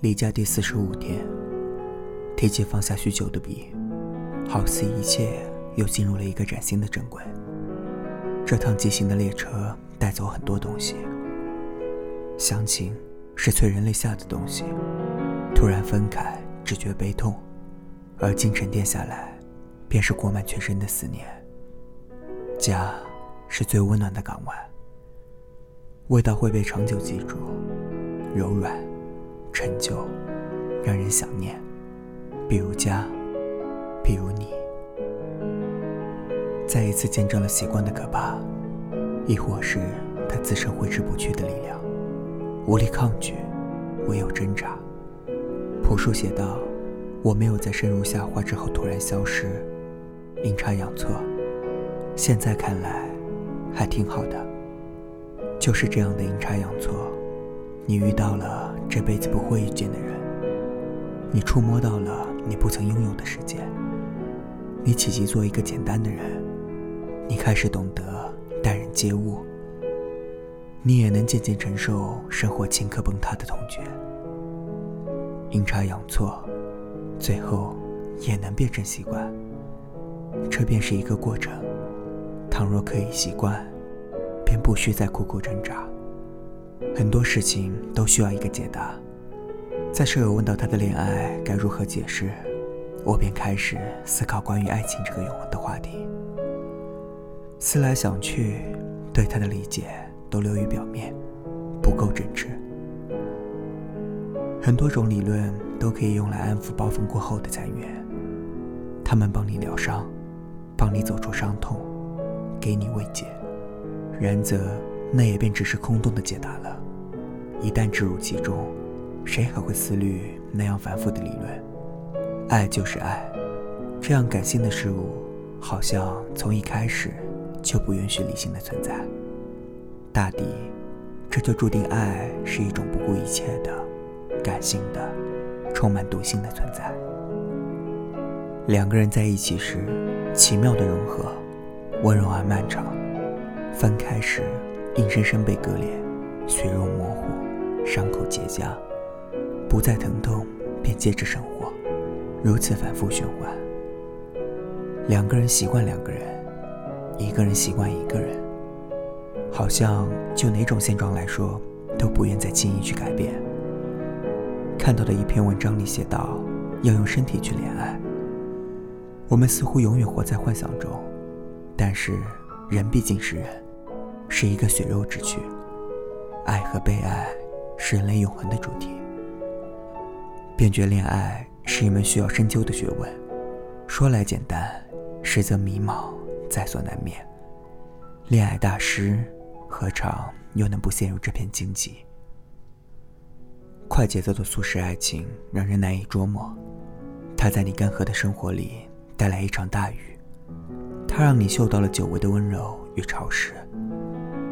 离家第四十五天，提起放下许久的笔，好似一切又进入了一个崭新的正轨。这趟疾行的列车带走很多东西，乡情是催人泪下的东西，突然分开只觉悲痛，而今沉淀下来，便是裹满全身的思念。家是最温暖的港湾，味道会被长久记住，柔软。陈旧，让人想念。比如家，比如你。再一次见证了习惯的可怕，亦或是它自身挥之不去的力量。无力抗拒，唯有挣扎。朴树写道：“我没有在深入下滑之后突然消失，阴差阳错，现在看来还挺好的。就是这样的阴差阳错，你遇到了。”这辈子不会遇见的人，你触摸到了你不曾拥有的世界。你企及做一个简单的人，你开始懂得待人接物。你也能渐渐承受生活顷刻崩塌的痛觉。阴差阳错，最后也能变成习惯。这便是一个过程。倘若可以习惯，便不需再苦苦挣扎。很多事情都需要一个解答。在舍友问到他的恋爱该如何解释，我便开始思考关于爱情这个永恒的话题。思来想去，对他的理解都流于表面，不够真挚。很多种理论都可以用来安抚暴风过后的残垣，他们帮你疗伤，帮你走出伤痛，给你慰藉。然则。那也便只是空洞的解答了。一旦置入其中，谁还会思虑那样繁复的理论？爱就是爱，这样感性的事物，好像从一开始就不允许理性的存在。大抵，这就注定爱是一种不顾一切的、感性的、充满毒性的存在。两个人在一起时，奇妙的融合，温柔而漫长；分开时，硬生生被割裂，血肉模糊，伤口结痂，不再疼痛，便接着生活，如此反复循环。两个人习惯两个人，一个人习惯一个人，好像就哪种现状来说，都不愿再轻易去改变。看到的一篇文章里写道，要用身体去恋爱。我们似乎永远活在幻想中，但是人毕竟是人。是一个血肉之躯，爱和被爱是人类永恒的主题。便觉恋爱是一门需要深究的学问，说来简单，实则迷茫在所难免。恋爱大师何尝又能不陷入这片荆棘？快节奏的速食爱情让人难以捉摸，它在你干涸的生活里带来一场大雨，它让你嗅到了久违的温柔与潮湿。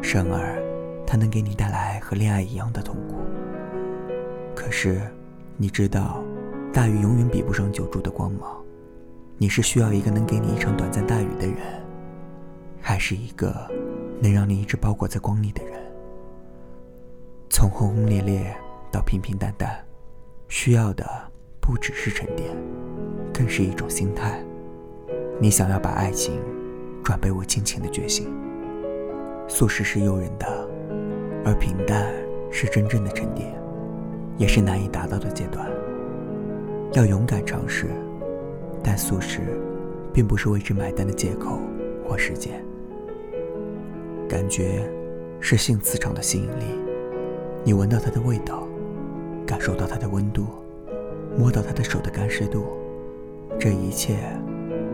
生而，它能给你带来和恋爱一样的痛苦。可是，你知道，大雨永远比不上久住的光芒。你是需要一个能给你一场短暂大雨的人，还是一个能让你一直包裹在光里的人？从轰轰烈烈到平平淡淡，需要的不只是沉淀，更是一种心态。你想要把爱情转变为亲情的决心。素食是诱人的，而平淡是真正的沉淀，也是难以达到的阶段。要勇敢尝试，但素食并不是为之买单的借口或时间。感觉是性磁场的吸引力，你闻到它的味道，感受到它的温度，摸到他的手的干湿度，这一切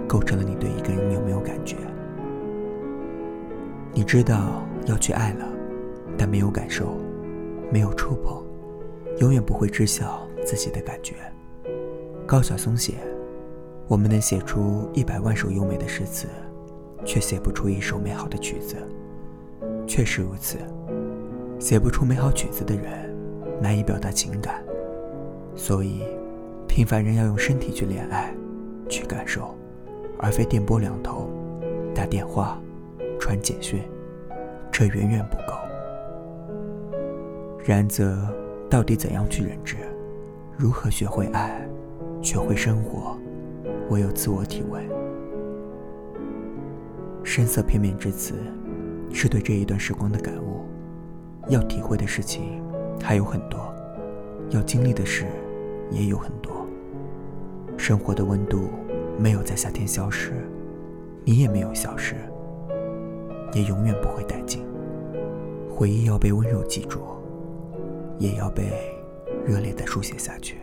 构成了你对一个人有没有感觉。你知道要去爱了，但没有感受，没有触碰，永远不会知晓自己的感觉。高晓松写：“我们能写出一百万首优美的诗词，却写不出一首美好的曲子。”确实如此，写不出美好曲子的人，难以表达情感。所以，平凡人要用身体去恋爱，去感受，而非电波两头，打电话。传简讯，这远远不够。然则，到底怎样去忍之？如何学会爱，学会生活，唯有自我体味。声色片面之词，是对这一段时光的感悟。要体会的事情还有很多，要经历的事也有很多。生活的温度没有在夏天消失，你也没有消失，也永远不会殆尽。回忆要被温柔记住，也要被热烈的书写下去。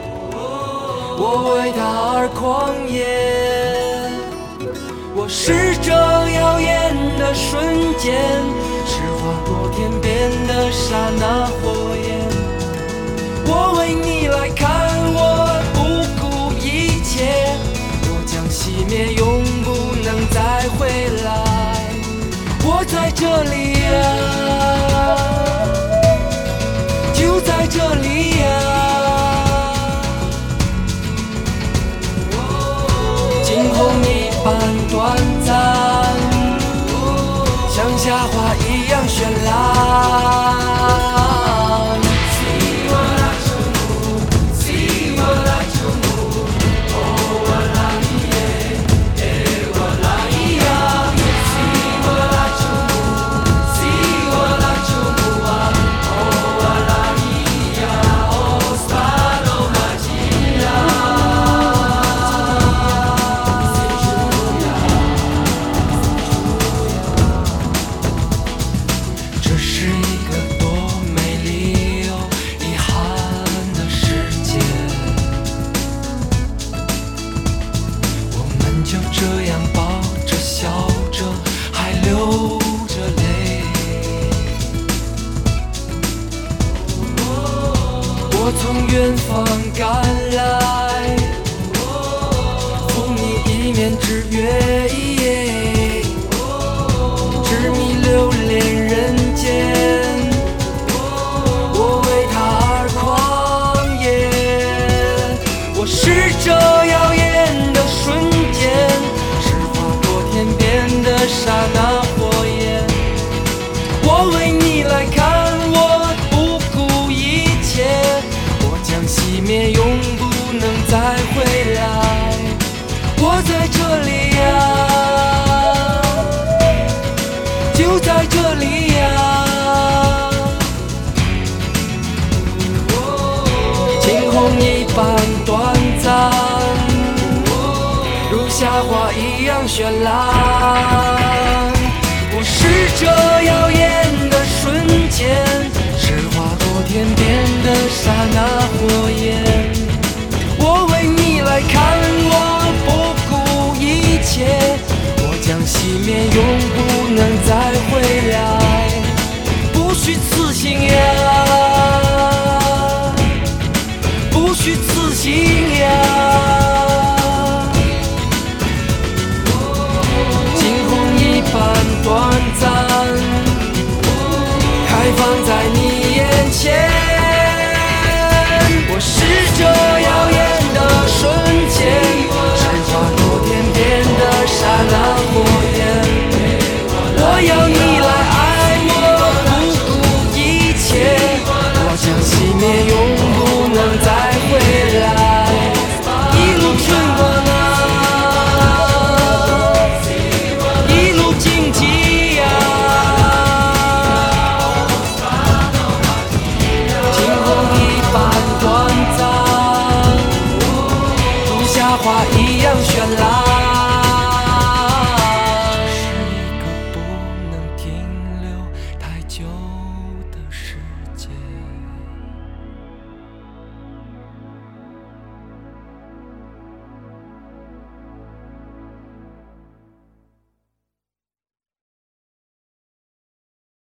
我为他而狂野，我是这耀眼的瞬间，是划过天边的刹那。判断一面之缘，痴迷留恋人间。我为他而狂野，我是这风一般短暂，如夏花一样绚烂。我是这耀眼的瞬间。是划过天边的刹那火焰，我为你来看，我不在你。